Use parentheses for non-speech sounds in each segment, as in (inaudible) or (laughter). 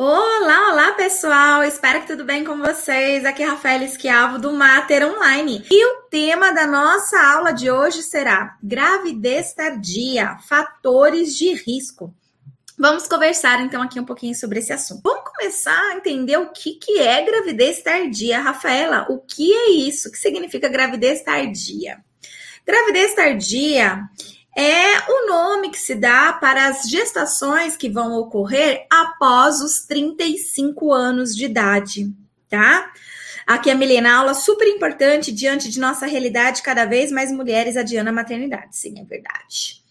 Olá, olá pessoal, espero que tudo bem com vocês. Aqui é Rafael Esquiavo do Mater Online. E o tema da nossa aula de hoje será gravidez tardia, fatores de risco. Vamos conversar então aqui um pouquinho sobre esse assunto. Vamos começar a entender o que, que é gravidez tardia. Rafaela, o que é isso? O que significa gravidez tardia? Gravidez tardia é o nome que se dá para as gestações que vão ocorrer após os 35 anos de idade, tá? Aqui a Milena, aula super importante diante de nossa realidade, cada vez mais mulheres adiando a maternidade. Sim, é verdade.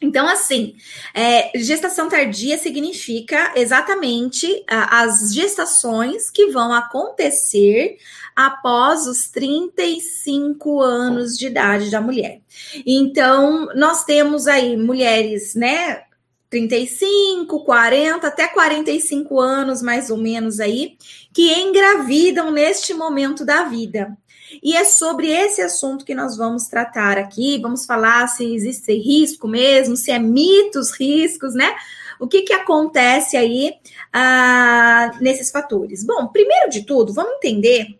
Então, assim, é, gestação tardia significa exatamente uh, as gestações que vão acontecer após os 35 anos de idade da mulher. Então, nós temos aí mulheres, né? 35, 40, até 45 anos, mais ou menos aí, que engravidam neste momento da vida. E é sobre esse assunto que nós vamos tratar aqui. Vamos falar se existe risco mesmo, se é mitos, riscos, né? O que, que acontece aí ah, nesses fatores? Bom, primeiro de tudo, vamos entender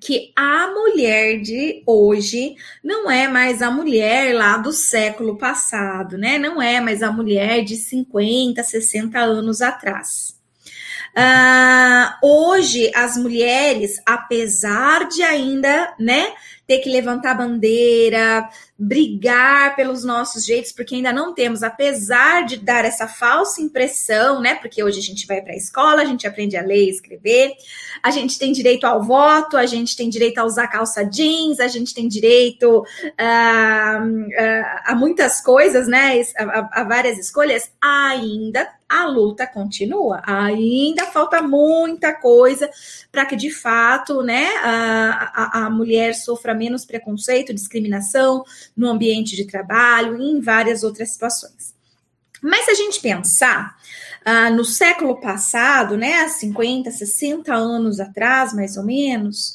que a mulher de hoje não é mais a mulher lá do século passado, né? Não é mais a mulher de 50, 60 anos atrás. Uh, hoje, as mulheres, apesar de ainda, né, ter que levantar bandeira, brigar pelos nossos jeitos, porque ainda não temos, apesar de dar essa falsa impressão, né? Porque hoje a gente vai para a escola, a gente aprende a ler e escrever, a gente tem direito ao voto, a gente tem direito a usar calça jeans, a gente tem direito a, a, a muitas coisas, né? A, a várias escolhas, ainda a luta continua. Ainda falta muita coisa para que, de fato, né, a, a, a, mulher sofra menos preconceito, discriminação no ambiente de trabalho e em várias outras situações. Mas se a gente pensar ah, no século passado, né, 50, 60 anos atrás, mais ou menos,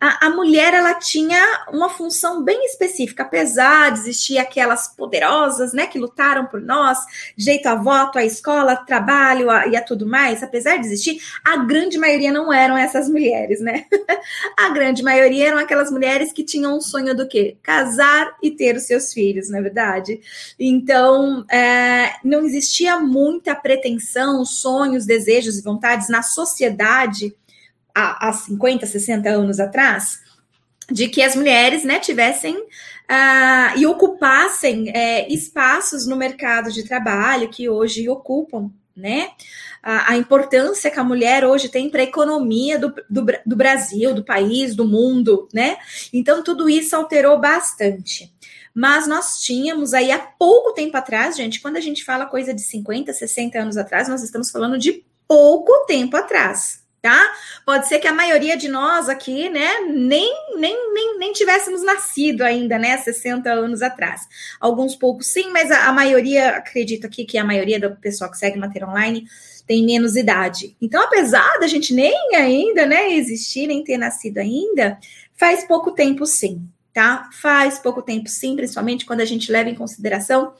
a, a, mulher ela tinha uma função bem específica, apesar de existir aquelas poderosas, né, que lutaram por nós, jeito a voto, a escola, trabalho a, e a tudo mais, apesar de existir, a grande maioria não eram essas mulheres, né? (laughs) a grande maioria eram aquelas mulheres que tinham um sonho do quê? Casar e ter os seus filhos, na é verdade. Então, é, não existia muita pretensão ambição, sonhos, desejos e vontades na sociedade há, há 50, 60 anos atrás, de que as mulheres né, tivessem uh, e ocupassem é, espaços no mercado de trabalho que hoje ocupam, né? A, a importância que a mulher hoje tem para a economia do, do, do, Brasil, do país, do mundo, né? Então, tudo isso alterou bastante. Mas nós tínhamos aí há pouco tempo atrás, gente, quando a gente fala coisa de 50, 60 anos atrás, nós estamos falando de pouco tempo atrás, tá? Pode ser que a maioria de nós aqui, né, nem, nem, nem, nem tivéssemos nascido ainda, né, 60 anos atrás. Alguns poucos sim, mas a, a maioria, acredito aqui que a maioria do pessoal que segue Mater Online tem menos idade. Então, apesar da gente nem ainda, né, existir, nem ter nascido ainda, faz pouco tempo sim, tá? Faz pouco tempo, sim, principalmente quando a gente leva em consideração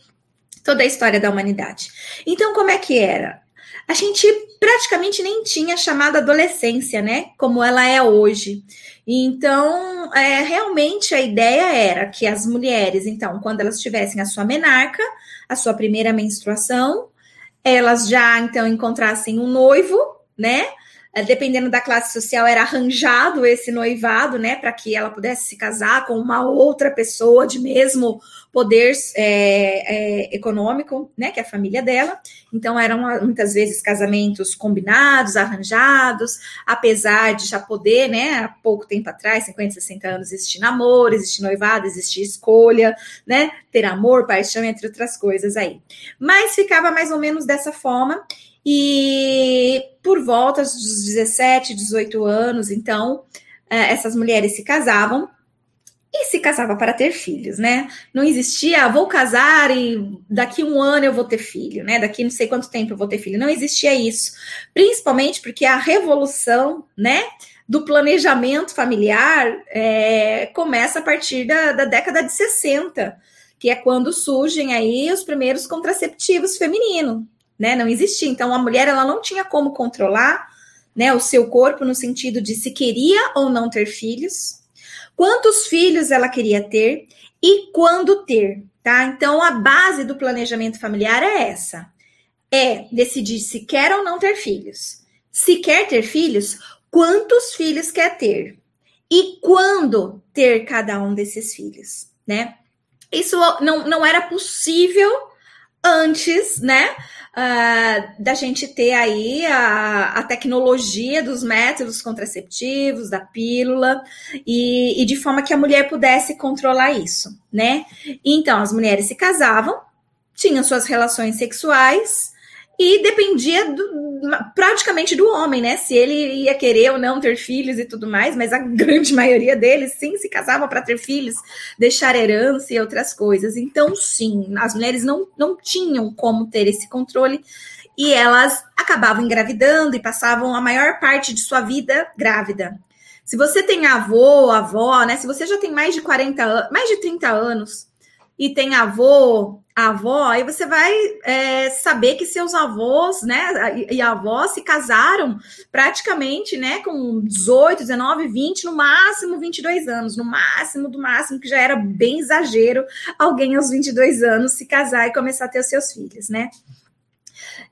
toda a história da humanidade. Então, como é que era? A gente praticamente nem tinha chamada adolescência, né? Como ela é hoje. Então, é, realmente a ideia era que as mulheres, então, quando elas tivessem a sua menarca, a sua primeira menstruação, elas já então encontrassem um noivo, né? É, dependendo da classe social, era arranjado esse noivado, né, para que ela pudesse se casar com uma outra pessoa de mesmo poder é, é, econômico, né, que é a família dela. Então, eram muitas vezes casamentos combinados, arranjados, apesar de já poder, né, há pouco tempo atrás, 50, 60 anos, existir namoro, existir noivado, existir escolha, né, ter amor, paixão, entre outras coisas aí. Mas ficava mais ou menos dessa forma. E por volta dos 17, 18 anos, então, é, essas mulheres se casavam e se casava para ter filhos, né? Não existia, ah, vou casar e daqui um ano eu vou ter filho, né? Daqui não sei quanto tempo eu vou ter filho. Não existia isso. Principalmente porque a revolução, né? Do planejamento familiar é, começa a partir da, da década de 60, que é quando surgem aí os primeiros contraceptivos femininos, né? Não existia. Então a mulher ela não tinha como controlar, né, o seu corpo no sentido de se queria ou não ter filhos, quantos filhos ela queria ter e quando ter, tá? Então a base do planejamento familiar é essa. É decidir se quer ou não ter filhos. Se quer ter filhos, quantos filhos quer ter? E quando ter cada um desses filhos, né? Isso não, não era possível antes, né? Uh, da gente ter aí a, a, tecnologia dos métodos contraceptivos, da pílula, e, e, de forma que a mulher pudesse controlar isso, né? Então, as mulheres se casavam, tinham suas relações sexuais, e dependia do, praticamente do homem, né? Se ele ia querer ou não ter filhos e tudo mais, mas a (laughs) grande maioria deles sim se casava para ter filhos, deixar herança e outras coisas. Então, sim, as mulheres não, não tinham como ter esse controle e elas acabavam engravidando e passavam a maior parte de sua vida grávida. Se você tem avô, avó, né? Se você já tem mais de 40 anos, mais de 30 anos e tem avô, avó, aí você vai é, saber que seus avós, né, e avós se casaram praticamente, né, com 18, 19, 20, no máximo 22 anos, no máximo do máximo, que já era bem exagero alguém aos 22 anos se casar e começar a ter os seus filhos, né?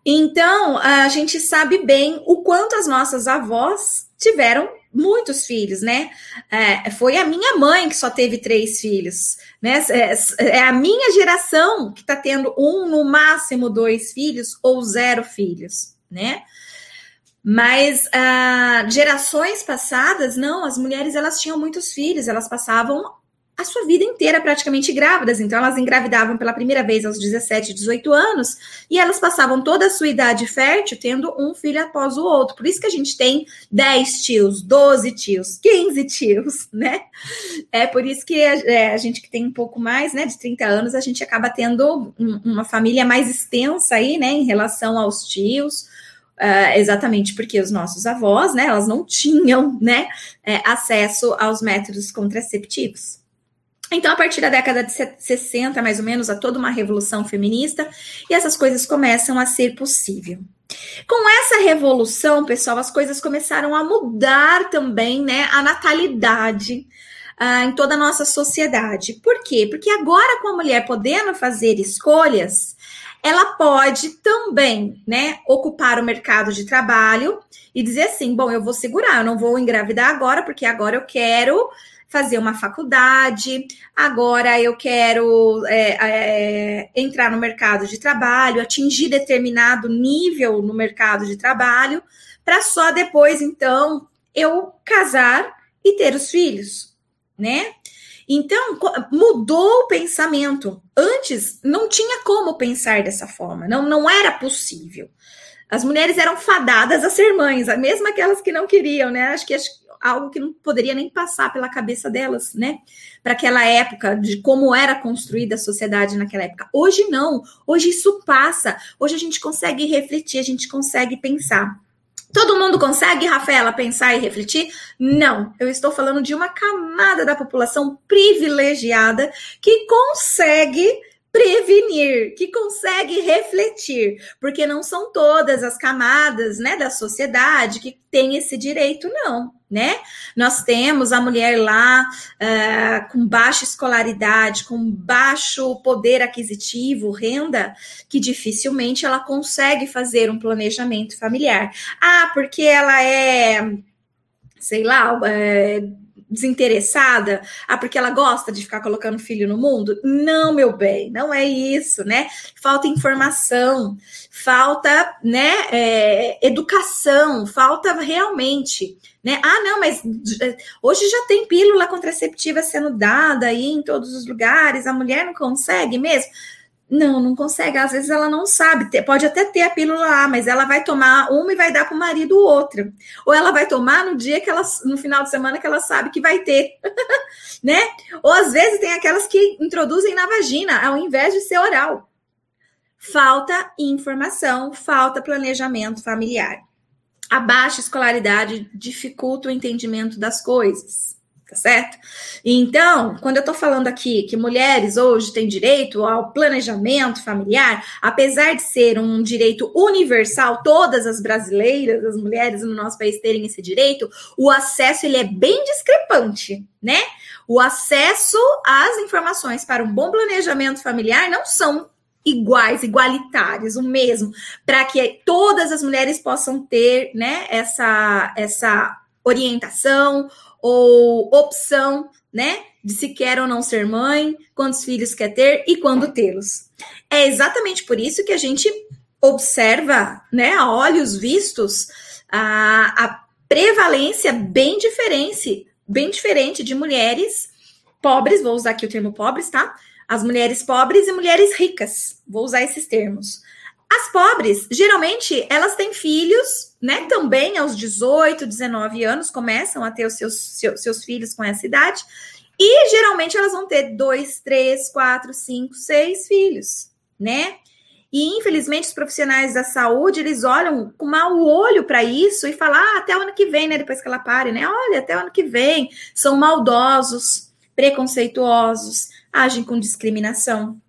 Então, a gente sabe bem o quanto as nossas avós tiveram muitos filhos, né? É, foi a minha mãe que só teve três filhos, né? É, é a minha geração que está tendo um, no máximo dois filhos ou zero filhos, né? Mas ah, gerações passadas, não, as mulheres elas tinham muitos filhos, elas passavam a sua vida inteira praticamente grávidas. Então, elas engravidavam pela primeira vez aos 17, 18 anos e elas passavam toda a sua idade fértil tendo um filho após o outro. Por isso que a gente tem 10 tios, 12 tios, 15 tios, (laughs) né? É por isso que a, é, a gente que tem um pouco mais, né, de 30 anos, a gente acaba tendo um, uma família mais extensa aí, né, em relação aos tios. Uh, exatamente porque os nossos avós, né, elas não tinham, né, é, acesso aos métodos contraceptivos. Então, a partir da década de 60, mais ou menos, há toda uma revolução feminista e essas coisas começam a ser possível. Com essa revolução, pessoal, as coisas começaram a mudar também, né? A natalidade uh, em toda a nossa sociedade. Por quê? Porque agora, com a mulher podendo fazer escolhas, ela pode também, né, ocupar o mercado de trabalho e dizer assim: bom, eu vou segurar, eu não vou engravidar agora, porque agora eu quero fazer uma faculdade, agora eu quero é, é, entrar no mercado de trabalho, atingir determinado nível no mercado de trabalho, para só depois, então, eu casar e ter os filhos, né? Então, mudou o pensamento. Antes, não tinha como pensar dessa forma, não, não era possível. As mulheres eram fadadas a ser mães, mesmo aquelas que não queriam, né? Acho que algo que não poderia nem passar pela cabeça delas, né? Para aquela época, de como era construída a sociedade naquela época. Hoje não, hoje isso passa, hoje a gente consegue refletir, a gente consegue pensar. Todo mundo consegue, Rafaela, pensar e refletir? Não, eu estou falando de uma camada da população privilegiada que consegue prevenir, que consegue refletir, porque não são todas as camadas, né, da sociedade que têm esse direito, não, né? Nós temos a mulher lá uh, com baixa escolaridade, com baixo poder aquisitivo, renda, que dificilmente ela consegue fazer um planejamento familiar. Ah, porque ela é sei lá, é, desinteressada, ah, porque ela gosta de ficar colocando filho no mundo? Não, meu bem, não é isso, né? Falta informação, falta, né, é, educação, falta realmente, né? Ah, não, mas é, hoje já tem pílula contraceptiva sendo dada aí em todos os lugares, a mulher não consegue mesmo? Não, não consegue. Às vezes ela não sabe. Pode até ter a pílula lá, mas ela vai tomar uma e vai dar para o marido outra. Ou ela vai tomar no dia que ela, no final de semana que ela sabe que vai ter, (laughs) né? Ou às vezes tem aquelas que introduzem na vagina, ao invés de ser oral. Falta informação, falta planejamento familiar. A baixa escolaridade dificulta o entendimento das coisas tá certo? Então, quando eu tô falando aqui que mulheres hoje têm direito ao planejamento familiar, apesar de ser um direito universal, todas as brasileiras, as mulheres no nosso país terem esse direito, o acesso ele é bem discrepante, né? O acesso às informações para um bom planejamento familiar não são iguais, igualitários, o mesmo, para que todas as mulheres possam ter, né, essa essa orientação ou opção, né, de se quer ou não ser mãe, quantos filhos quer ter e quando tê-los. É exatamente por isso que a gente observa, né, a olhos vistos, a, a prevalência bem diferente, bem diferente de mulheres pobres, vou usar aqui o termo pobres, tá? As mulheres pobres e mulheres ricas, vou usar esses termos. As pobres, geralmente, elas têm filhos, né? Também aos 18, 19 anos, começam a ter os seus, seus, seus filhos com essa idade. E geralmente elas vão ter dois, três, quatro, cinco, seis filhos, né? E infelizmente os profissionais da saúde eles olham com mau olho para isso e falam ah, até o ano que vem, né? Depois que ela pare, né? Olha, até o ano que vem. São maldosos, preconceituosos, agem com discriminação.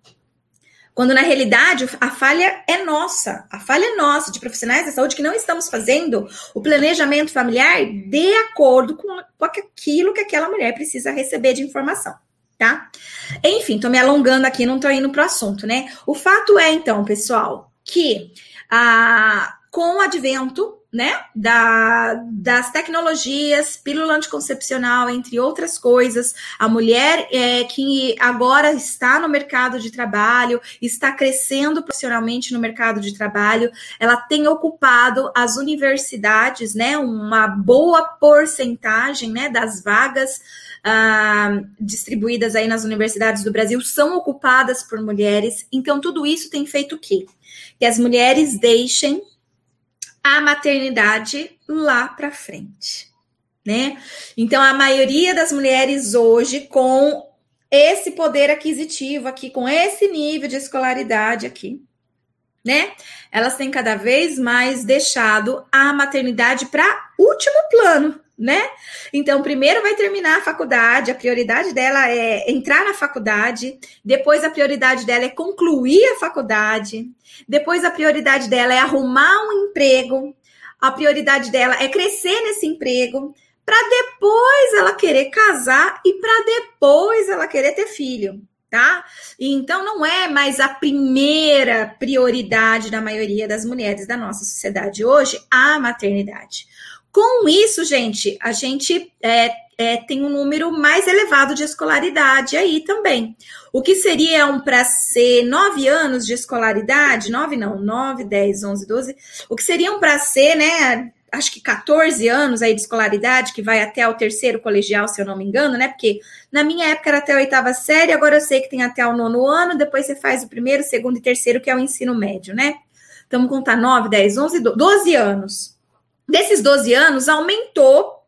Quando na realidade a falha é nossa, a falha é nossa de profissionais da saúde que não estamos fazendo o planejamento familiar de acordo com, aquilo que aquela mulher precisa receber de informação, tá? Enfim, tô me alongando aqui, não tô indo pro assunto, né? O fato é, então, pessoal, que a, com o advento né, da, das tecnologias, pílula anticoncepcional, entre outras coisas. A mulher é, que agora está no mercado de trabalho, está crescendo profissionalmente no mercado de trabalho, ela tem ocupado as universidades, né, uma boa porcentagem, né, das vagas ah, distribuídas aí nas universidades do Brasil são ocupadas por mulheres. Então, tudo isso tem feito o quê? Que as mulheres deixem a maternidade lá para frente, né? Então a maioria das mulheres hoje com esse poder aquisitivo aqui, com esse nível de escolaridade aqui, né? Elas têm cada vez mais deixado a maternidade para último plano, né? Então, primeiro vai terminar a faculdade, a prioridade dela é entrar na faculdade, depois a prioridade dela é concluir a faculdade, depois a prioridade dela é arrumar um emprego, a prioridade dela é crescer nesse emprego, para depois ela querer casar e para depois ela querer ter filho, tá? Então não é mais a primeira prioridade da maioria das mulheres da nossa sociedade hoje a maternidade. Com isso, gente, a gente é, é, tem um número mais elevado de escolaridade aí também. O que seria um para ser nove anos de escolaridade, nove não, nove, dez, onze, doze, o que seria um para ser, né, acho que 14 anos aí de escolaridade, que vai até o terceiro colegial, se eu não me engano, né? Porque na minha época era até a oitava série, agora eu sei que tem até o nono ano, depois você faz o primeiro, segundo e terceiro, que é o ensino médio, né? Então, vamos contar 9, 10, 11, 12 anos. Desses 12 anos, aumentou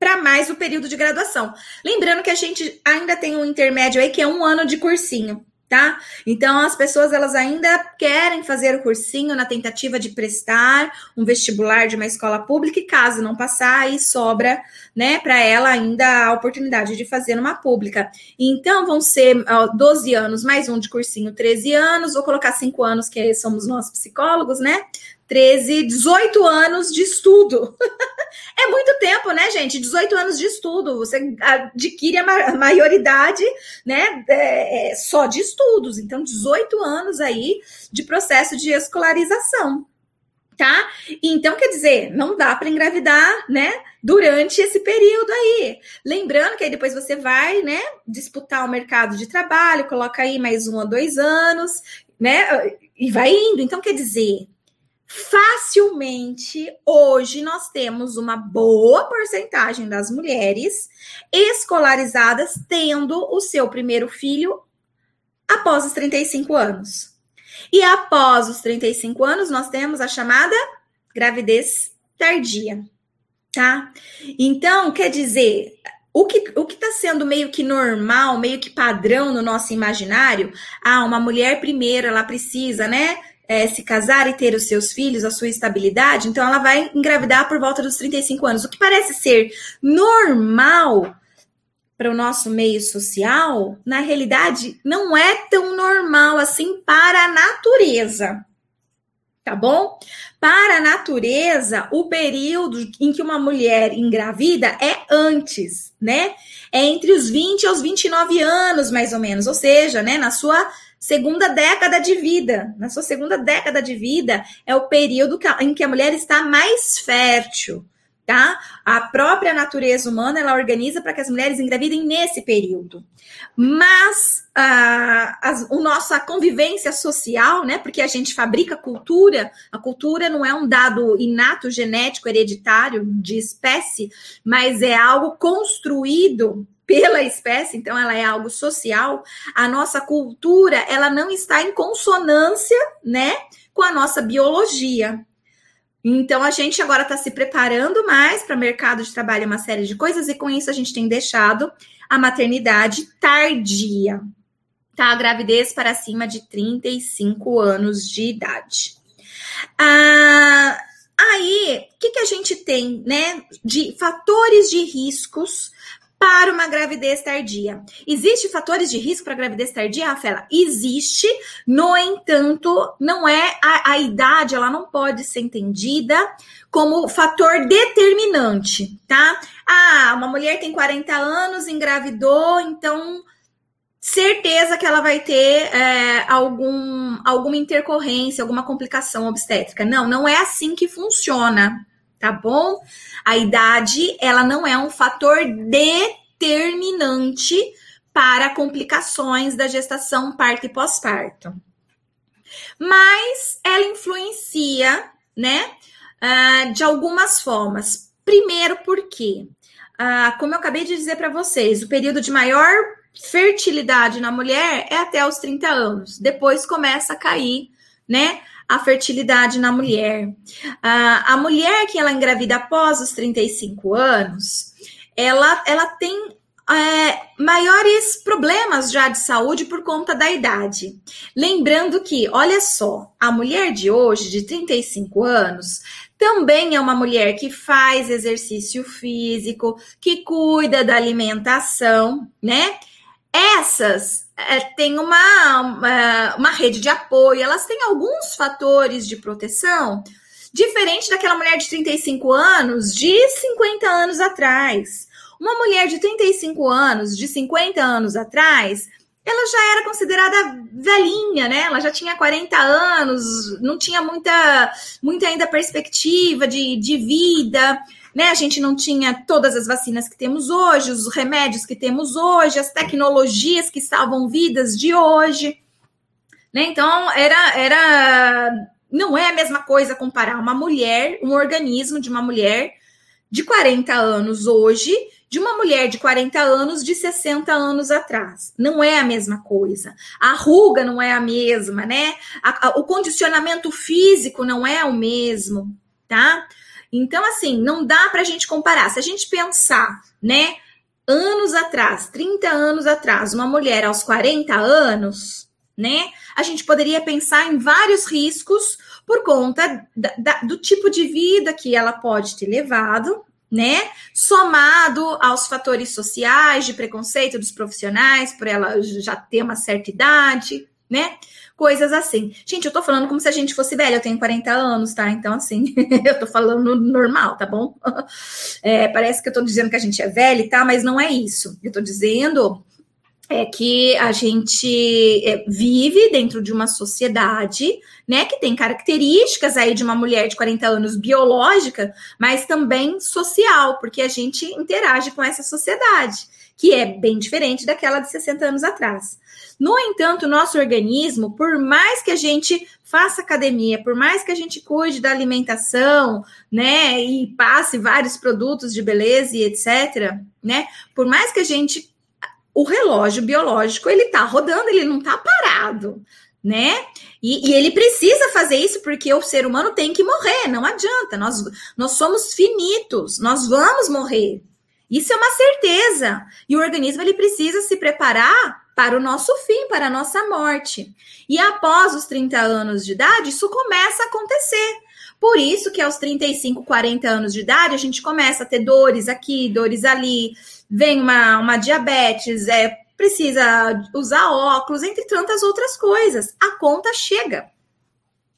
para mais o período de graduação. Lembrando que a gente ainda tem um intermédio aí que é um ano de cursinho, tá? Então as pessoas elas ainda querem fazer o cursinho na tentativa de prestar um vestibular de uma escola pública e caso não passar, aí sobra, né, para ela ainda a oportunidade de fazer uma pública. Então vão ser ó, 12 anos mais um de cursinho, 13 anos, vou colocar 5 anos que somos nós psicólogos, né? 13, 18 anos de estudo. (laughs) é muito tempo, né, gente? 18 anos de estudo. Você adquire a maioridade, né, é, é, só de estudos. Então, 18 anos aí de processo de escolarização. Tá? Então, quer dizer, não dá para engravidar, né? Durante esse período aí. Lembrando que aí depois você vai, né, disputar o mercado de trabalho, coloca aí mais um ou dois anos, né? E vai indo. Então, quer dizer, facilmente hoje nós temos uma boa porcentagem das mulheres escolarizadas tendo o seu primeiro filho após os 35 anos. E após os 35 anos, nós temos a chamada gravidez tardia, tá? Então, quer dizer, o que o está sendo meio que normal, meio que padrão no nosso imaginário, ah, uma mulher primeiro, ela precisa, né? É, se casar e ter os seus filhos, a sua estabilidade, então ela vai engravidar por volta dos 35 anos. O que parece ser normal para o nosso meio social, na realidade, não é tão normal assim para a natureza. Tá bom? Para a natureza, o período em que uma mulher engravida é antes, né? É entre os 20 aos 29 anos, mais ou menos, ou seja, né, na sua segunda década de vida. Na sua segunda década de vida é o período em que a mulher está mais fértil tá? A própria natureza humana ela organiza para que as mulheres engravidem nesse período. Mas a, a nossa convivência social, né? Porque a gente fabrica cultura, a cultura não é um dado inato, genético, hereditário de espécie, mas é algo construído pela espécie, então ela é algo social. A nossa cultura, ela não está em consonância, né, com a nossa biologia. Então a gente agora está se preparando mais para mercado de trabalho, uma série de coisas, e com isso a gente tem deixado a maternidade tardia, tá? A gravidez para cima de 35 anos de idade. Ah, aí, o que, que a gente tem, né, de fatores de riscos para uma gravidez tardia. Existem fatores de risco para gravidez tardia, Rafaela? Existe, no entanto, não é a, a, idade, ela não pode ser entendida como fator determinante, tá? Ah, uma mulher tem 40 anos, engravidou, então certeza que ela vai ter é, algum, alguma intercorrência, alguma complicação obstétrica. Não, não é assim que funciona, tá bom? A idade, ela não é um fator determinante para complicações da gestação, parto e pós-parto. Mas ela influencia, né, uh, de algumas formas. Primeiro, porque, uh, como eu acabei de dizer para vocês, o período de maior fertilidade na mulher é até os 30 anos. Depois começa a cair, né? A fertilidade na mulher. a a mulher que ela engravida após os 35 anos, ela, ela tem é, maiores problemas já de saúde por conta da idade. Lembrando que, olha só, a mulher de hoje, de 35 anos, também é uma mulher que faz exercício físico, que cuida da alimentação, né? Essas é, têm uma, uma, uma rede de apoio, elas têm alguns fatores de proteção diferente daquela mulher de 35 anos de 50 anos atrás. Uma mulher de 35 anos, de 50 anos atrás, ela já era considerada velhinha, né? Ela já tinha 40 anos, não tinha muita, muita ainda perspectiva de, de vida né? A gente não tinha todas as vacinas que temos hoje, os remédios que temos hoje, as tecnologias que salvam vidas de hoje, né? Então era era não é a mesma coisa comparar uma mulher, um organismo de uma mulher de 40 anos hoje de uma mulher de 40 anos de 60 anos atrás. Não é a mesma coisa. A ruga não é a mesma, né? A, a, o condicionamento físico não é o mesmo, tá? Então, assim, não dá para a gente comparar. Se a gente pensar, né, anos atrás, 30 anos atrás, uma mulher aos 40 anos, né, a gente poderia pensar em vários riscos por conta da, da, do tipo de vida que ela pode ter levado, né? Somado aos fatores sociais de preconceito dos profissionais, por ela já ter uma certa idade, né? Coisas assim. Gente, eu tô falando como se a gente fosse velha, eu tenho 40 anos, tá? Então, assim, (laughs) eu tô falando normal, tá bom? É, parece que eu tô dizendo que a gente é velha, tá? Mas não é isso. Eu tô dizendo é que a gente é, vive dentro de uma sociedade, né, que tem características aí de uma mulher de 40 anos biológica, mas também social, porque a gente interage com essa sociedade, que é bem diferente daquela de 60 anos atrás. No entanto, nosso organismo, por mais que a gente faça academia, por mais que a gente cuide da alimentação, né, e passe vários produtos de beleza e etc, né, por mais que a gente o relógio biológico, ele tá rodando, ele não tá parado, né? E, e, ele precisa fazer isso porque o ser humano tem que morrer, não adianta. Nós, nós somos finitos, nós vamos morrer. Isso é uma certeza. E o organismo ele precisa se preparar para o nosso fim, para a nossa morte. E após os 30 anos de idade, isso começa a acontecer. Por isso que aos 35, 40 anos de idade, a gente começa a ter dores aqui, dores ali, vem uma, uma diabetes, é, precisa usar óculos, entre tantas outras coisas. A conta chega.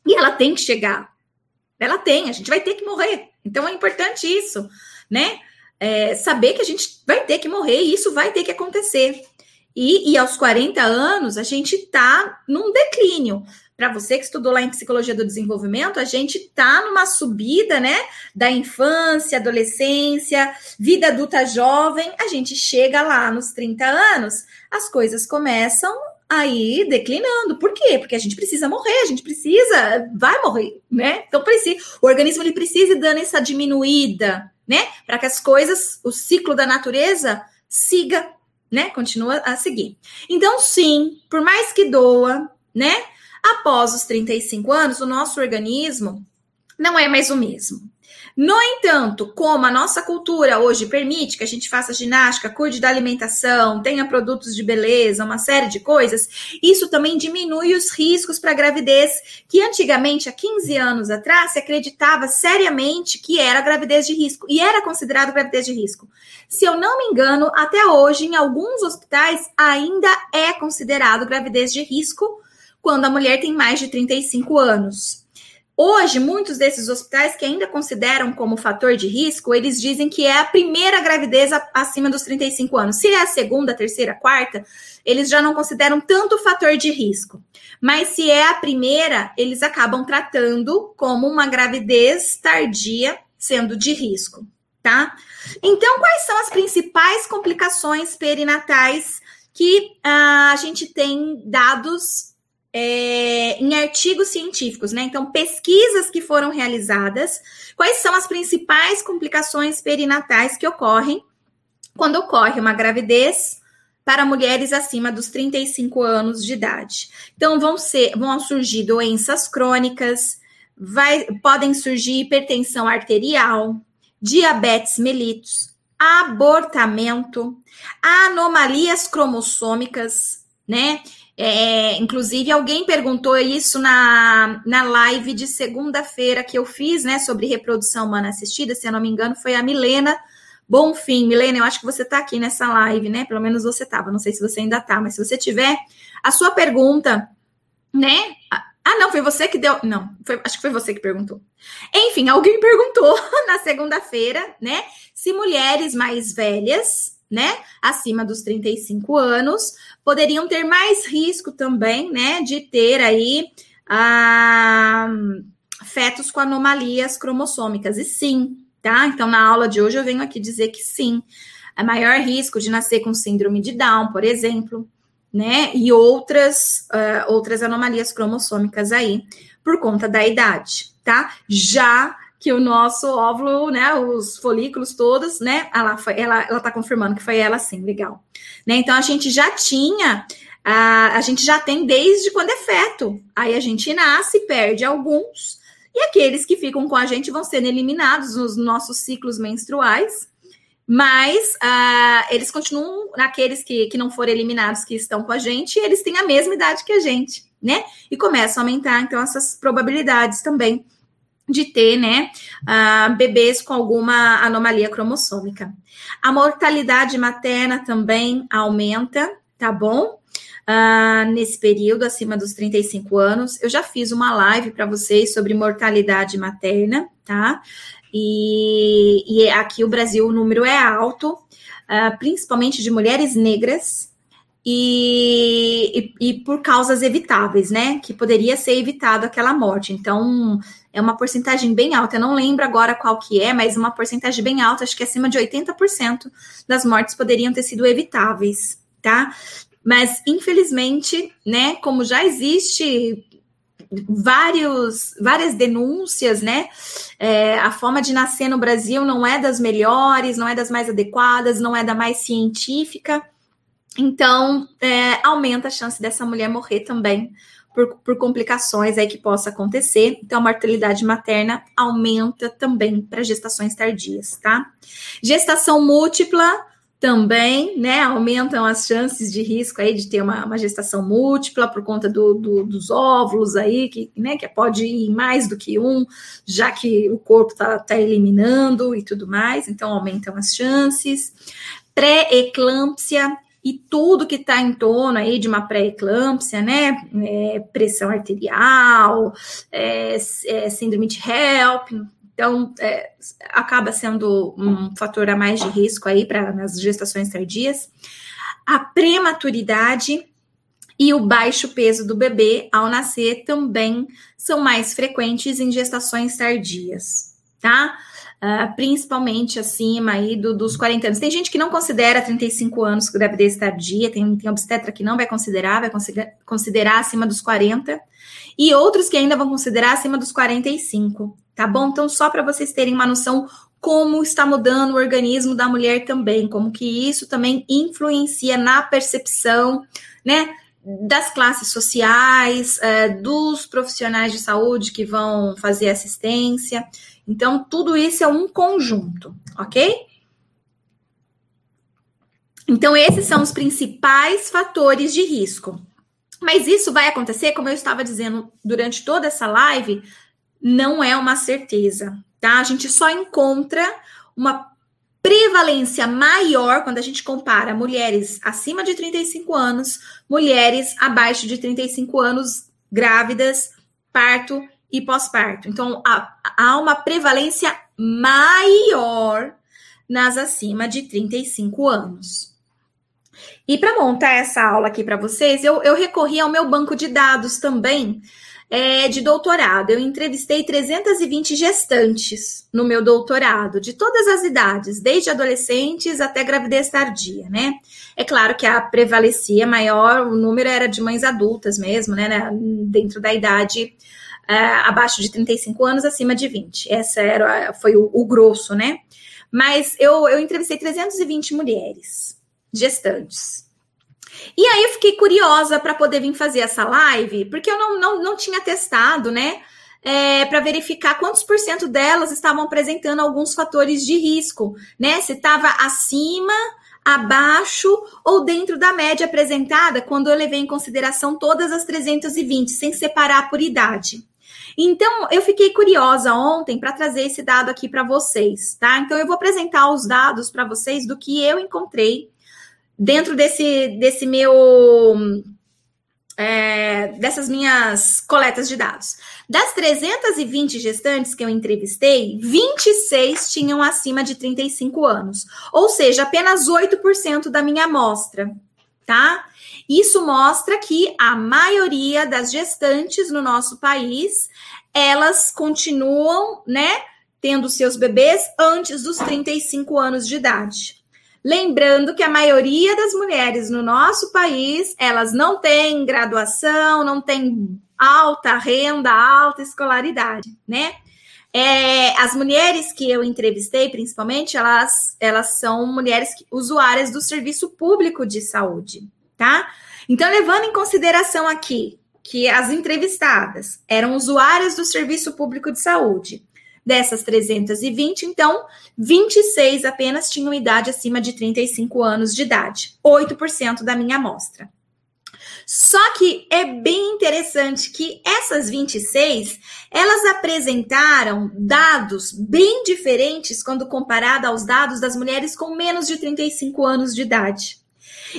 E ela tem que chegar. Ela tem, a gente vai ter que morrer. Então é importante isso, né? É, saber que a gente vai ter que morrer e isso vai ter que acontecer. E, e aos 40 anos, a gente está num declínio. Para você que estudou lá em psicologia do desenvolvimento, a gente está numa subida, né? Da infância, adolescência, vida adulta jovem, a gente chega lá nos 30 anos, as coisas começam aí declinando. Por quê? Porque a gente precisa morrer, a gente precisa, vai morrer, né? Então precisa, o organismo ele precisa dando essa diminuída, né? Para que as coisas, o ciclo da natureza siga, né? Continua a seguir. Então, sim, por mais que doa, né? Após os 35 anos, o nosso organismo não é mais o mesmo. No entanto, como a nossa cultura hoje permite que a gente faça ginástica, cuide da alimentação, tenha produtos de beleza, uma série de coisas, isso também diminui os riscos para gravidez, que antigamente, há 15 anos atrás, se acreditava seriamente que era gravidez de risco e era considerado gravidez de risco. Se eu não me engano, até hoje, em alguns hospitais, ainda é considerado gravidez de risco quando a mulher tem mais de 35 anos. Hoje, muitos desses hospitais que ainda consideram como fator de risco, eles dizem que é a primeira gravidez acima dos 35 anos. Se é a segunda, terceira, quarta, eles já não consideram tanto fator de risco. Mas se é a primeira, eles acabam tratando como uma gravidez tardia, sendo de risco, tá? Então, quais são as principais complicações perinatais que uh, a gente tem dados é, em artigos científicos, né? Então, pesquisas que foram realizadas, quais são as principais complicações perinatais que ocorrem quando ocorre uma gravidez para mulheres acima dos 35 anos de idade. Então, vão ser, vão surgir doenças crônicas, vai, podem surgir hipertensão arterial, diabetes mellitus, abortamento, anomalias cromossômicas, né? É, inclusive, alguém perguntou isso na, na live de segunda-feira que eu fiz, né, sobre reprodução humana assistida, se eu não me engano, foi a Milena Bonfim. Milena, eu acho que você está aqui nessa live, né? Pelo menos você estava, não sei se você ainda está, mas se você tiver, a sua pergunta, né? Ah, não, foi você que deu. Não, foi, acho que foi você que perguntou. Enfim, alguém (laughs) perguntou na segunda-feira, né? Se mulheres mais velhas né, acima dos 35 anos, poderiam ter mais risco também, né, de ter aí ah, fetos com anomalias cromossômicas. E sim, tá? Então, na aula de hoje eu venho aqui dizer que sim, é maior risco de nascer com síndrome de Down, por exemplo, né, e outras, uh, outras anomalias cromossômicas aí, por conta da idade, tá? Já que o nosso óvulo, né, os folículos todos, né, ela foi, ela, ela tá confirmando que foi ela sim, legal. Né, então a gente já tinha, a, a gente já tem desde quando é feto. Aí a gente nasce, perde alguns, e aqueles que ficam com a gente vão sendo eliminados nos nossos ciclos menstruais, mas uh, eles continuam, aqueles que, que não foram eliminados, que estão com a gente, eles têm a mesma idade que a gente, né? E começam a aumentar, então, essas probabilidades também de ter, né, uh, bebês com alguma anomalia cromossômica. A mortalidade materna também aumenta, tá bom? Uh, nesse período, acima dos 35 anos. Eu já fiz uma live para vocês sobre mortalidade materna, tá? E, e, aqui o Brasil o número é alto, uh, principalmente de mulheres negras, e, e, e, por causas evitáveis, né? Que poderia ser evitado aquela morte. Então, é uma porcentagem bem alta. Eu não lembro agora qual que é, mas uma porcentagem bem alta, acho que acima de 80% das mortes poderiam ter sido evitáveis, tá? Mas, infelizmente, né, como já existe vários, várias denúncias, né? É, a forma de nascer no Brasil não é das melhores, não é das mais adequadas, não é da mais científica. Então, é, aumenta a chance dessa mulher morrer também por, por complicações aí que possa acontecer. Então, a mortalidade materna aumenta também para gestações tardias, tá? Gestação múltipla também, né, aumentam as chances de risco aí de ter uma, uma gestação múltipla por conta do, do, dos óvulos aí, que, né, que pode ir mais do que um, já que o corpo está tá eliminando e tudo mais, então aumentam as chances. Pré-eclâmpsia e tudo que está em torno aí de uma pré-eclâmpsia, né, é, pressão arterial, é, é, síndrome de HELP, então, é, acaba sendo um fator a mais de risco aí para nas gestações tardias. A prematuridade e o baixo peso do bebê ao nascer também são mais frequentes em gestações tardias, tá? Uh, principalmente acima aí do, dos 40 anos. Tem gente que não considera 35 anos gravidez tardia, tem, tem obstetra que não vai considerar, vai considerar, considerar acima dos 40, e outros que ainda vão considerar acima dos 45 tá bom? Então, só para vocês terem uma noção como está mudando o organismo da mulher também, como que isso também influencia na percepção, né? Das classes sociais, é, dos profissionais de saúde que vão fazer assistência. Então, tudo isso é um conjunto, ok? Então, esses são os principais fatores de risco. Mas isso vai acontecer, como eu estava dizendo durante toda essa live, não é uma certeza, tá? A gente só encontra uma prevalência maior quando a gente compara mulheres acima de 35 anos, mulheres abaixo de 35 anos, grávidas, parto e pós-parto. Então, há, há uma prevalência maior nas acima de 35 anos. E para montar essa aula aqui para vocês, eu, eu recorri ao meu banco de dados também, é, de doutorado. Eu entrevistei 320 gestantes no meu doutorado, de todas as idades, desde adolescentes até gravidez tardia, né? É claro que a prevalecia maior, o número era de mães adultas mesmo, né? dentro da idade abaixo de 35 anos, acima de 20. Essa era, foi o, o grosso, né? Mas eu, eu entrevistei 320 mulheres gestantes. E aí eu fiquei curiosa para poder vir fazer essa live, porque eu não, não, não tinha testado, né? É, para verificar quantos por cento delas estavam apresentando alguns fatores de risco, né? Se estava acima, abaixo ou dentro da média apresentada quando eu levei em consideração todas as 320, sem separar por idade. Então, eu fiquei curiosa ontem para trazer esse dado aqui para vocês, tá? Então, eu vou apresentar os dados para vocês do que eu encontrei dentro desse, desse meu. É, dessas minhas coletas de dados. Das 320 gestantes que eu entrevistei, 26 tinham acima de 35 anos, ou seja, apenas 8% da minha amostra, tá? Isso mostra que a maioria das gestantes no nosso país, elas continuam, né, tendo seus bebês antes dos 35 anos de idade. Lembrando que a maioria das mulheres no nosso país, elas não têm graduação, não têm alta renda, alta escolaridade, né? É, as mulheres que eu entrevistei, principalmente, elas, elas são mulheres que, usuárias do serviço público de saúde, tá? Então, levando em consideração aqui que as entrevistadas eram usuárias do serviço público de saúde, Dessas 320, então, 26 apenas tinham idade acima de 35 anos de idade, 8% da minha amostra. Só que é bem interessante que essas 26, elas apresentaram dados bem diferentes quando comparada aos dados das mulheres com menos de 35 anos de idade.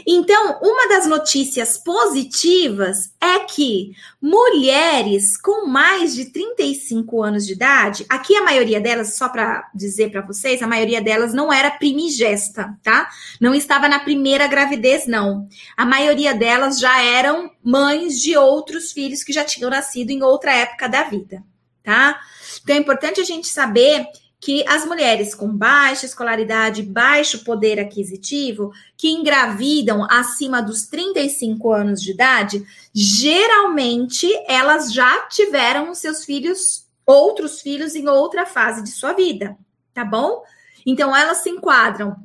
Então, uma das notícias positivas é que mulheres com mais de 35 anos de idade, aqui a maioria delas, só para dizer para vocês, a maioria delas não era primigesta, tá? Não estava na primeira gravidez, não. A maioria delas já eram mães de outros filhos que já tinham nascido em outra época da vida, tá? Então é importante a gente saber que as mulheres com baixa escolaridade, baixo poder aquisitivo, que engravidam acima dos 35 anos de idade, geralmente elas já tiveram seus filhos, outros filhos em outra fase de sua vida, tá bom? Então elas se enquadram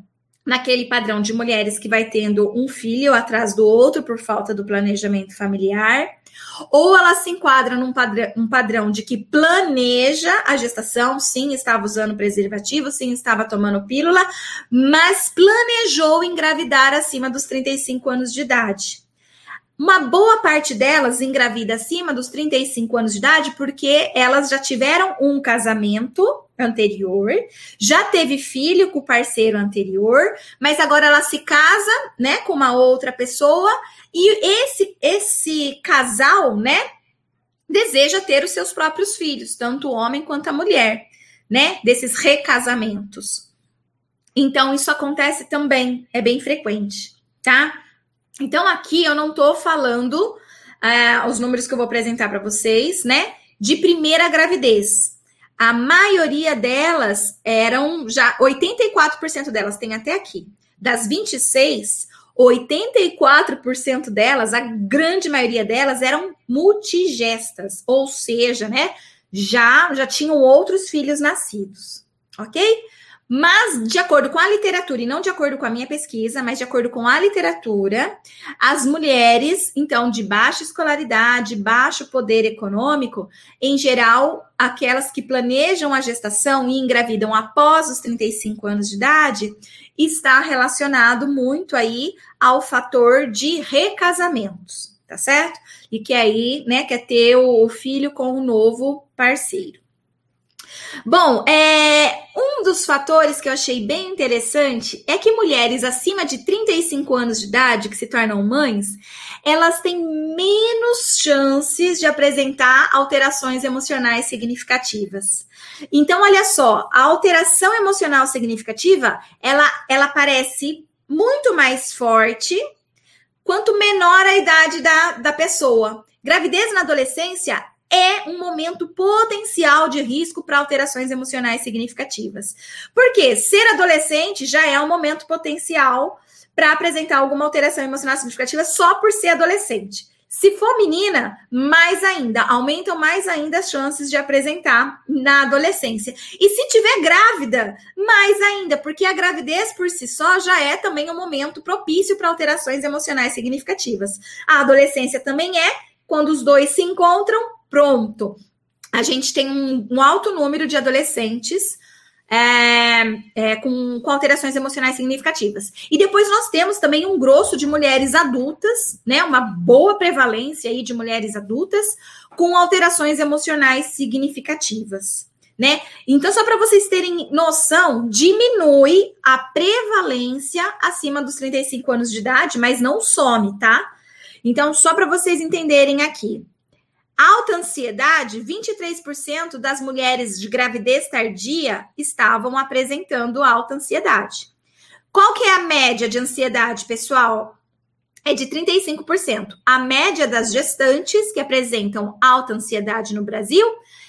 naquele padrão de mulheres que vai tendo um filho atrás do outro por falta do planejamento familiar, ou ela se enquadra num padrão, um padrão de que planeja a gestação, sim, estava usando preservativo, sim, estava tomando pílula, mas planejou engravidar acima dos 35 anos de idade. Uma boa parte delas engravida acima dos 35 anos de idade porque elas já tiveram um casamento anterior, já teve filho com o parceiro anterior, mas agora ela se casa, né, com uma outra pessoa e esse esse casal, né, deseja ter os seus próprios filhos, tanto o homem quanto a mulher, né, desses recasamentos. Então isso acontece também, é bem frequente, tá? Então, aqui eu não estou falando uh, os números que eu vou apresentar para vocês, né? De primeira gravidez. A maioria delas eram já 84% delas tem até aqui. Das 26, 84% delas, a grande maioria delas eram multigestas, ou seja, né, já já tinham outros filhos nascidos, OK? Mas, de acordo com a literatura, e não de acordo com a minha pesquisa, mas de acordo com a literatura, as mulheres, então, de baixa escolaridade, baixo poder econômico, em geral, aquelas que planejam a gestação e engravidam após os 35 anos de idade, está relacionado muito aí ao fator de recasamentos, tá certo? E que aí, né, quer ter o filho com um novo parceiro. Bom, é, um dos fatores que eu achei bem interessante é que mulheres acima de 35 anos de idade que se tornam mães, elas têm menos chances de apresentar alterações emocionais significativas. Então, olha só, a alteração emocional significativa, ela, ela parece muito mais forte quanto menor a idade da, da pessoa. Gravidez na adolescência é um momento potencial de risco para alterações emocionais significativas. Porque ser adolescente já é um momento potencial para apresentar alguma alteração emocional significativa só por ser adolescente. Se for menina, mais ainda, aumentam mais ainda as chances de apresentar na adolescência. E se tiver grávida, mais ainda, porque a gravidez por si só já é também um momento propício para alterações emocionais significativas. A adolescência também é, quando os dois se encontram, pronto. A gente tem um, um alto número de adolescentes é, é, com, com, alterações emocionais significativas. E depois nós temos também um grosso de mulheres adultas, né? Uma boa prevalência aí de mulheres adultas com alterações emocionais significativas. Né? Então, só para vocês terem noção, diminui a prevalência acima dos 35 anos de idade, mas não some, tá? Então, só para vocês entenderem aqui. Alta ansiedade, 23% das mulheres de gravidez tardia estavam apresentando alta ansiedade. Qual que é a média de ansiedade, pessoal? É de 35%. A média das gestantes que apresentam alta ansiedade no Brasil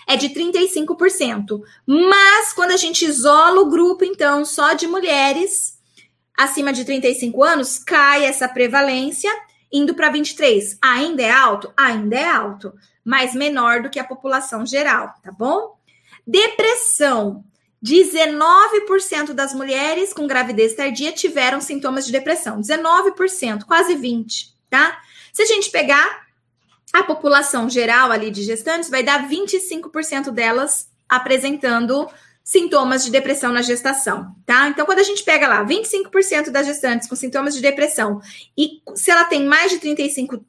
é de 35%. Mas quando a gente isola o grupo, então, só de mulheres acima de 35 anos, cai essa prevalência, indo para 23. Ainda é alto? Ainda é alto mas menor do que a população geral, tá bom? Depressão. 19% das mulheres com gravidez tardia tiveram sintomas de depressão. 19%, quase 20%, tá? Se a gente pegar a população geral ali de gestantes, vai dar 25% delas apresentando sintomas de depressão na gestação, tá? Então, quando a gente pega lá 25% das gestantes com sintomas de depressão e se ela tem mais de 35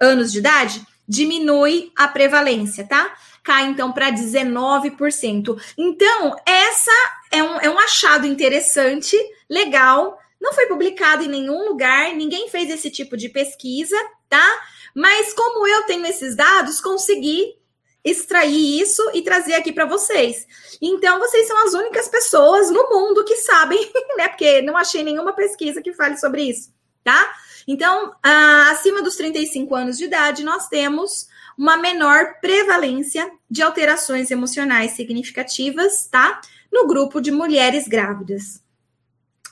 anos de idade, diminui a prevalência, tá? Cai então para 19%. Então, essa é um, é um achado interessante, legal. Não foi publicado em nenhum lugar, ninguém fez esse tipo de pesquisa, tá? Mas como eu tenho esses dados, consegui extrair isso e trazer aqui para vocês. Então, vocês são as únicas pessoas no mundo que sabem, (laughs) né? Porque não achei nenhuma pesquisa que fale sobre isso, tá? Então, acima dos 35 anos de idade, nós temos uma menor prevalência de alterações emocionais significativas, tá? No grupo de mulheres grávidas.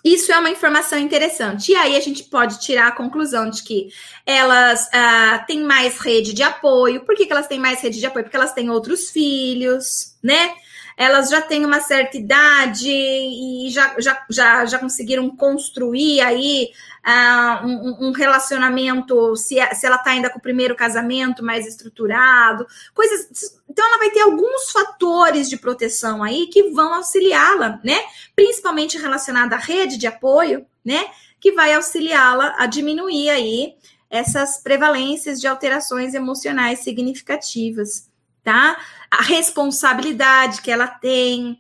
Isso é uma informação interessante. E aí a gente pode tirar a conclusão de que elas ah, têm mais rede de apoio. Por que, que elas têm mais rede de apoio? Porque elas têm outros filhos, né? Elas já têm uma certa idade e já, já, já, já conseguiram construir aí uh, um, um, relacionamento, se, se ela está ainda com o primeiro casamento mais estruturado, coisas. Então, ela vai ter alguns fatores de proteção aí que vão auxiliá-la, né? Principalmente relacionada à rede de apoio, né? Que vai auxiliá-la a diminuir aí essas prevalências de alterações emocionais significativas, tá? A responsabilidade que ela tem,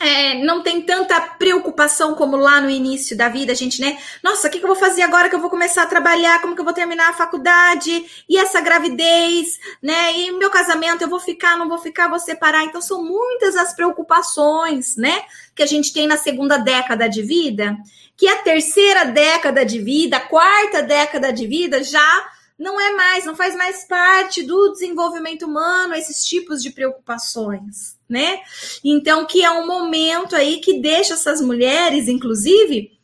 é, não tem tanta preocupação como lá no início da vida, a gente, né? Nossa, o que, que, eu vou fazer agora que eu vou começar a trabalhar? Como que eu vou terminar a faculdade? E essa gravidez, né? E meu casamento, eu vou ficar, não vou ficar, vou separar. Então, são muitas as preocupações, né? Que a gente tem na segunda década de vida, que a terceira década de vida, a quarta década de vida já não é mais, não faz mais parte do desenvolvimento humano esses tipos de preocupações, né? Então, que é um momento aí que deixa essas mulheres, inclusive,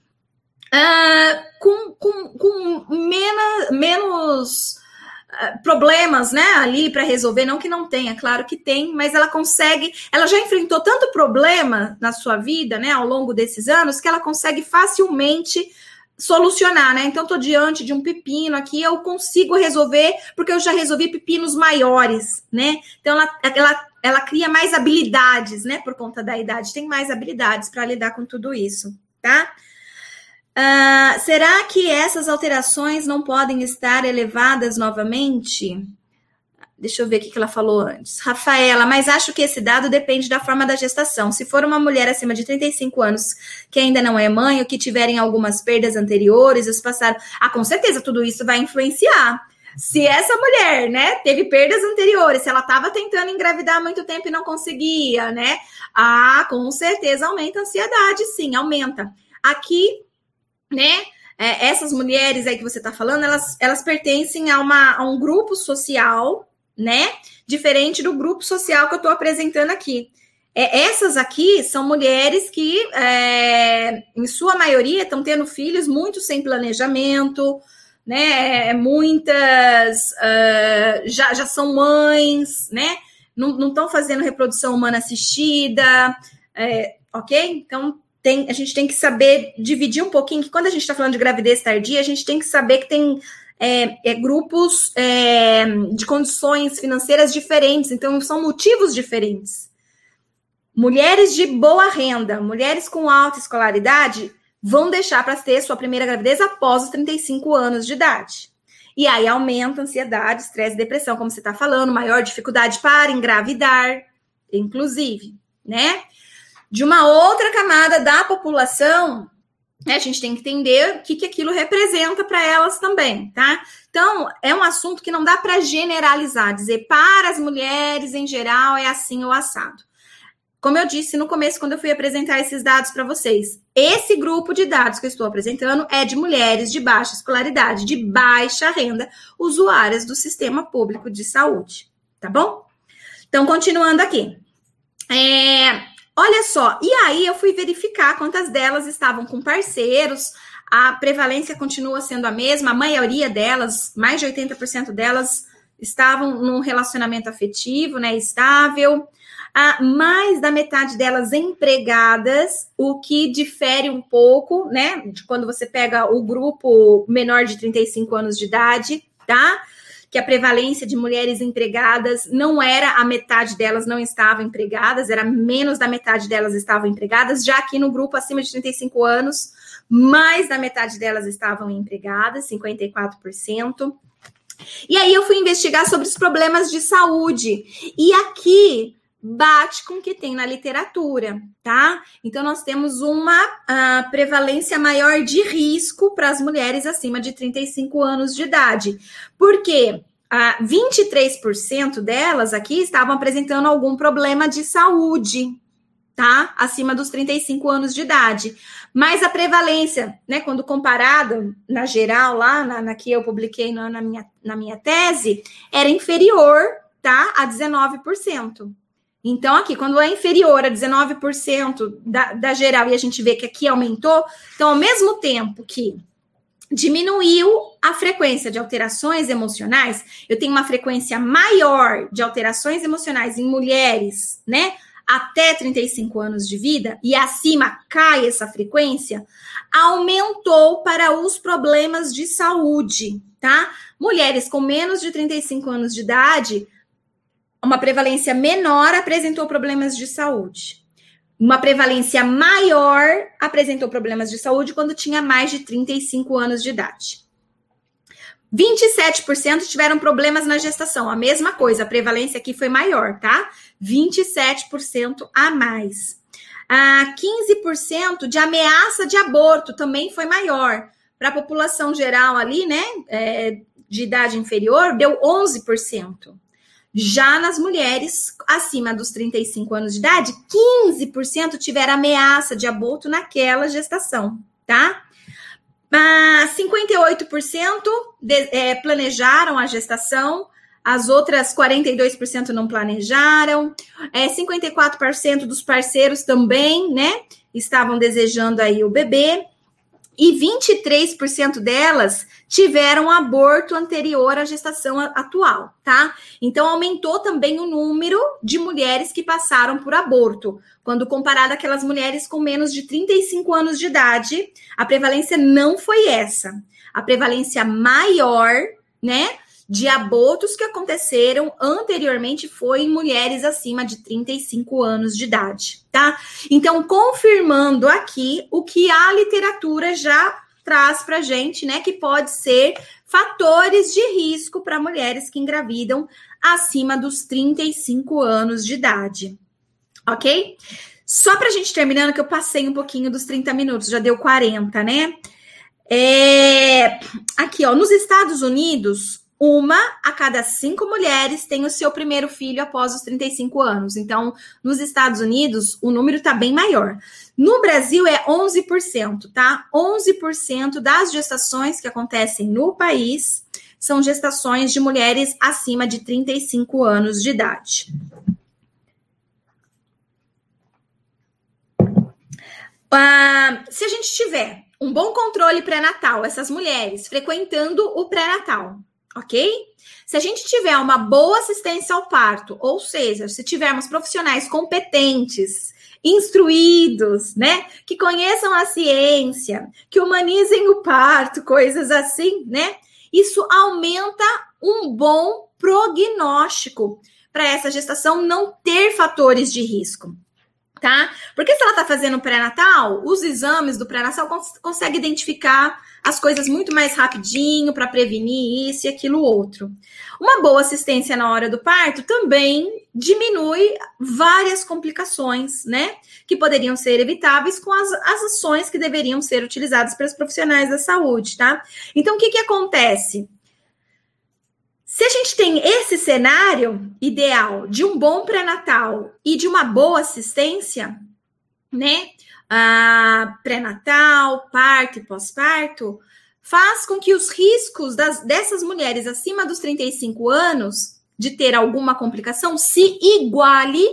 uh, com, com, com menos, menos uh, problemas, né, ali para resolver. Não que não tenha, claro que tem, mas ela consegue. Ela já enfrentou tanto problema na sua vida, né, ao longo desses anos, que ela consegue facilmente solucionar, né? Então, estou diante de um pepino aqui, eu consigo resolver, porque eu já resolvi pepinos maiores, né? Então, ela, ela, ela cria mais habilidades, né? Por conta da idade, tem mais habilidades para lidar com tudo isso, tá? Uh, será que essas alterações não podem estar elevadas novamente? Deixa eu ver o que ela falou antes. Rafaela, mas acho que esse dado depende da forma da gestação. Se for uma mulher acima de 35 anos que ainda não é mãe ou que tiverem algumas perdas anteriores, os passaram. Ah, com certeza, tudo isso vai influenciar. Se essa mulher, né, teve perdas anteriores, se ela estava tentando engravidar há muito tempo e não conseguia, né? Ah, com certeza aumenta a ansiedade, sim, aumenta. Aqui, né, é, essas mulheres aí que você está falando, elas, elas pertencem a, uma, a um grupo social né? Diferente do grupo social que eu estou apresentando aqui. É, essas aqui são mulheres que, é, em sua maioria, estão tendo filhos muito sem planejamento, né? Muitas uh, já, já são mães, né? Não estão fazendo reprodução humana assistida, é, ok? Então, tem, a gente tem que saber dividir um pouquinho, que quando a gente está falando de gravidez tardia, a gente tem que saber que tem é, é, grupos é, de condições financeiras diferentes, então são motivos diferentes. Mulheres de boa renda, mulheres com alta escolaridade, vão deixar para ter sua primeira gravidez após os 35 anos de idade. E aí aumenta ansiedade, estresse, depressão, como você está falando, maior dificuldade para engravidar, inclusive, né? De uma outra camada da população, a gente tem que entender o que, que aquilo representa para elas também, tá? Então, é um assunto que não dá para generalizar, dizer para as mulheres em geral é assim ou assado. Como eu disse no começo, quando eu fui apresentar esses dados para vocês, esse grupo de dados que eu estou apresentando é de mulheres de baixa escolaridade, de baixa renda, usuárias do sistema público de saúde, tá bom? Então, continuando aqui. É, Olha só, e aí eu fui verificar quantas delas estavam com parceiros, a prevalência continua sendo a mesma, a maioria delas, mais de 80% delas, estavam num relacionamento afetivo, né, estável. Ah, mais da metade delas empregadas, o que difere um pouco, né, de quando você pega o grupo menor de 35 anos de idade, tá? Que a prevalência de mulheres empregadas não era a metade delas não estavam empregadas, era menos da metade delas estavam empregadas, já aqui no grupo acima de 35 anos, mais da metade delas estavam empregadas, 54%. E aí eu fui investigar sobre os problemas de saúde. E aqui bate com o que tem na literatura, tá? Então, nós temos uma uh, prevalência maior de risco para as mulheres acima de 35 anos de idade. Por quê? Uh, 23% delas aqui estavam apresentando algum problema de saúde, tá? Acima dos 35 anos de idade. Mas a prevalência, né, quando comparado na geral, lá na, na que eu publiquei na, na, minha, na minha tese, era inferior, tá? A 19%. Então, aqui, quando é inferior a 19% da, da geral e a gente vê que aqui aumentou, então, ao mesmo tempo que diminuiu a frequência de alterações emocionais, eu tenho uma frequência maior de alterações emocionais em mulheres, né? até 35 anos de vida e acima cai essa frequência, aumentou para os problemas de saúde, tá? Mulheres com menos de 35 anos de idade, uma prevalência menor apresentou problemas de saúde. Uma prevalência maior apresentou problemas de saúde quando tinha mais de 35 anos de idade. 27% tiveram problemas na gestação. A mesma coisa, a prevalência aqui foi maior, tá? 27% a mais. Ah, 15% de ameaça de aborto também foi maior. Para a população geral ali, né, é, de idade inferior, deu 11%. Já nas mulheres acima dos 35 anos de idade, 15% tiveram ameaça de aborto naquela gestação, tá? 58% de, é, planejaram a gestação, as outras 42% não planejaram, é, 54% dos parceiros também, né, estavam desejando aí o bebê, e 23% delas tiveram aborto anterior à gestação atual, tá? Então aumentou também o número de mulheres que passaram por aborto. Quando comparado aquelas mulheres com menos de 35 anos de idade, a prevalência não foi essa. A prevalência maior, né, de abortos que aconteceram anteriormente foi em mulheres acima de 35 anos de idade, tá? Então, confirmando aqui o que a literatura já traz para gente, né, que pode ser fatores de risco para mulheres que engravidam acima dos 35 anos de idade, ok? Só para a gente terminando, que eu passei um pouquinho dos 30 minutos, já deu 40, né? É... Aqui, ó, nos Estados Unidos, uma a cada cinco mulheres tem o seu primeiro filho após os 35 anos. Então, nos Estados Unidos, o número está bem maior. No Brasil, é 11%, tá? 11% das gestações que acontecem no país são gestações de mulheres acima de 35 anos de idade. Uh, se a gente tiver um bom controle pré-natal, essas mulheres frequentando o pré-natal, ok? Se a gente tiver uma boa assistência ao parto, ou seja, se tivermos profissionais competentes, instruídos, né, que conheçam a ciência, que humanizem o parto, coisas assim, né? Isso aumenta um bom prognóstico para essa gestação não ter fatores de risco tá? Porque se ela tá fazendo pré-natal, os exames do pré-natal cons consegue identificar as coisas muito mais rapidinho para prevenir isso e aquilo outro. Uma boa assistência na hora do parto também diminui várias complicações, né? Que poderiam ser evitáveis com as, as ações que deveriam ser utilizadas pelos profissionais da saúde, tá? Então, o que que acontece? Se a gente tem esse cenário ideal de um bom pré-natal e de uma boa assistência, né? Ah, pré-natal, parto e pós-parto, faz com que os riscos das, dessas mulheres acima dos 35 anos de ter alguma complicação se iguale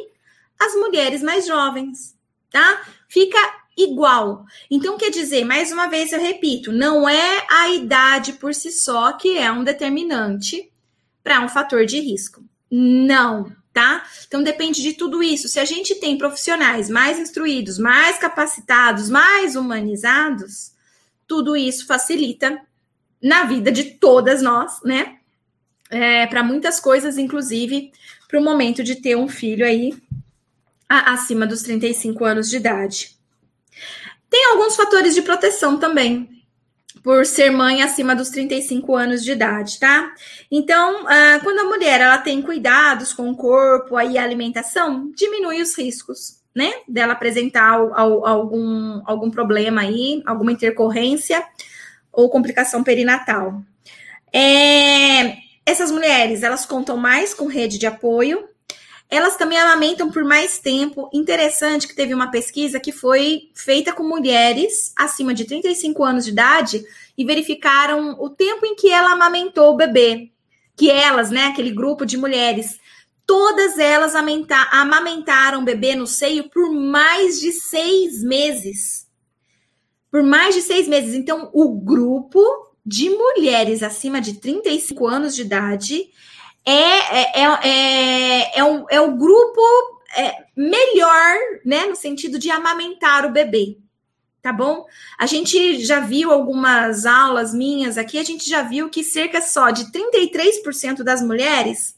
às mulheres mais jovens, tá? Fica igual. Então, quer dizer, mais uma vez eu repito, não é a idade por si só que é um determinante para um fator de risco. Não, tá? Então depende de tudo isso. Se a gente tem profissionais mais instruídos, mais capacitados, mais humanizados, tudo isso facilita na vida de todas nós, né? É, para muitas coisas, inclusive para o momento de ter um filho aí a, acima dos 35 anos de idade. Tem alguns fatores de proteção também, por ser mãe acima dos 35 anos de idade, tá? Então, ah, quando a mulher ela tem cuidados com o corpo e a alimentação, diminui os riscos, né? Dela apresentar algum, algum problema aí, alguma intercorrência ou complicação perinatal. É, essas mulheres, elas contam mais com rede de apoio, elas também amamentam por mais tempo. Interessante que teve uma pesquisa que foi feita com mulheres acima de 35 anos de idade e verificaram o tempo em que ela amamentou o bebê. Que elas, né, aquele grupo de mulheres, todas elas amamentaram o bebê no seio por mais de seis meses. Por mais de seis meses. Então, o grupo de mulheres acima de 35 anos de idade é, é, é, é, é, o, é o grupo é, melhor, né, no sentido de amamentar o bebê. Tá bom? A gente já viu algumas aulas minhas aqui, a gente já viu que cerca só de 33% das mulheres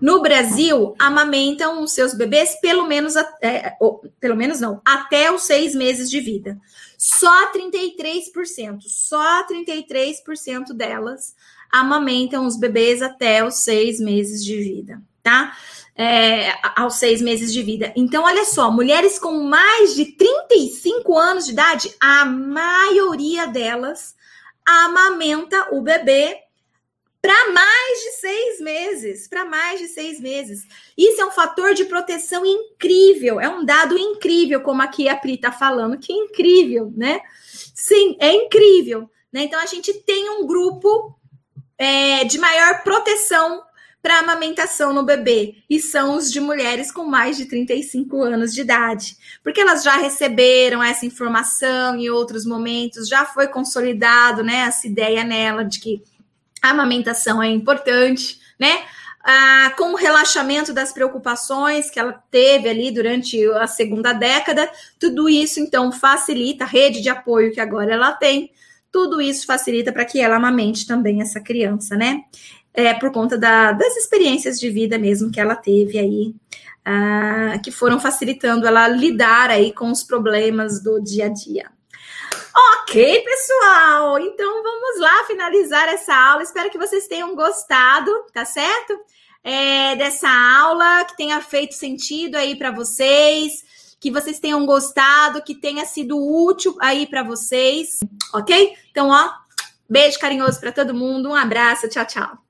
no Brasil amamentam os seus bebês pelo menos, é, ou, pelo menos não, até os seis meses de vida. Só 33%, só 33% delas amamentam os bebês até os seis meses de vida, tá? É, aos seis meses de vida. Então, olha só, mulheres com mais de 35 anos de idade, a maioria delas amamenta o bebê para mais de seis meses, para mais de seis meses. Isso é um fator de proteção incrível, é um dado incrível, como aqui a Pri está falando, que incrível, né? Sim, é incrível. Né? Então a gente tem um grupo é, de maior proteção para amamentação no bebê, e são os de mulheres com mais de 35 anos de idade, porque elas já receberam essa informação em outros momentos, já foi consolidado né, essa ideia nela de que a amamentação é importante, né? Ah, com o relaxamento das preocupações que ela teve ali durante a segunda década, tudo isso então facilita a rede de apoio que agora ela tem, tudo isso facilita para que ela amamente também essa criança, né? É, por conta da, das experiências de vida mesmo que ela teve aí, ah, que foram facilitando ela lidar aí com os problemas do dia a dia. Ok, pessoal, então vamos lá finalizar essa aula. Espero que vocês tenham gostado, tá certo? É, dessa aula, que tenha feito sentido aí para vocês que vocês tenham gostado, que tenha sido útil aí para vocês, ok? Então, ó, beijo carinhoso para todo mundo, um abraço, tchau, tchau.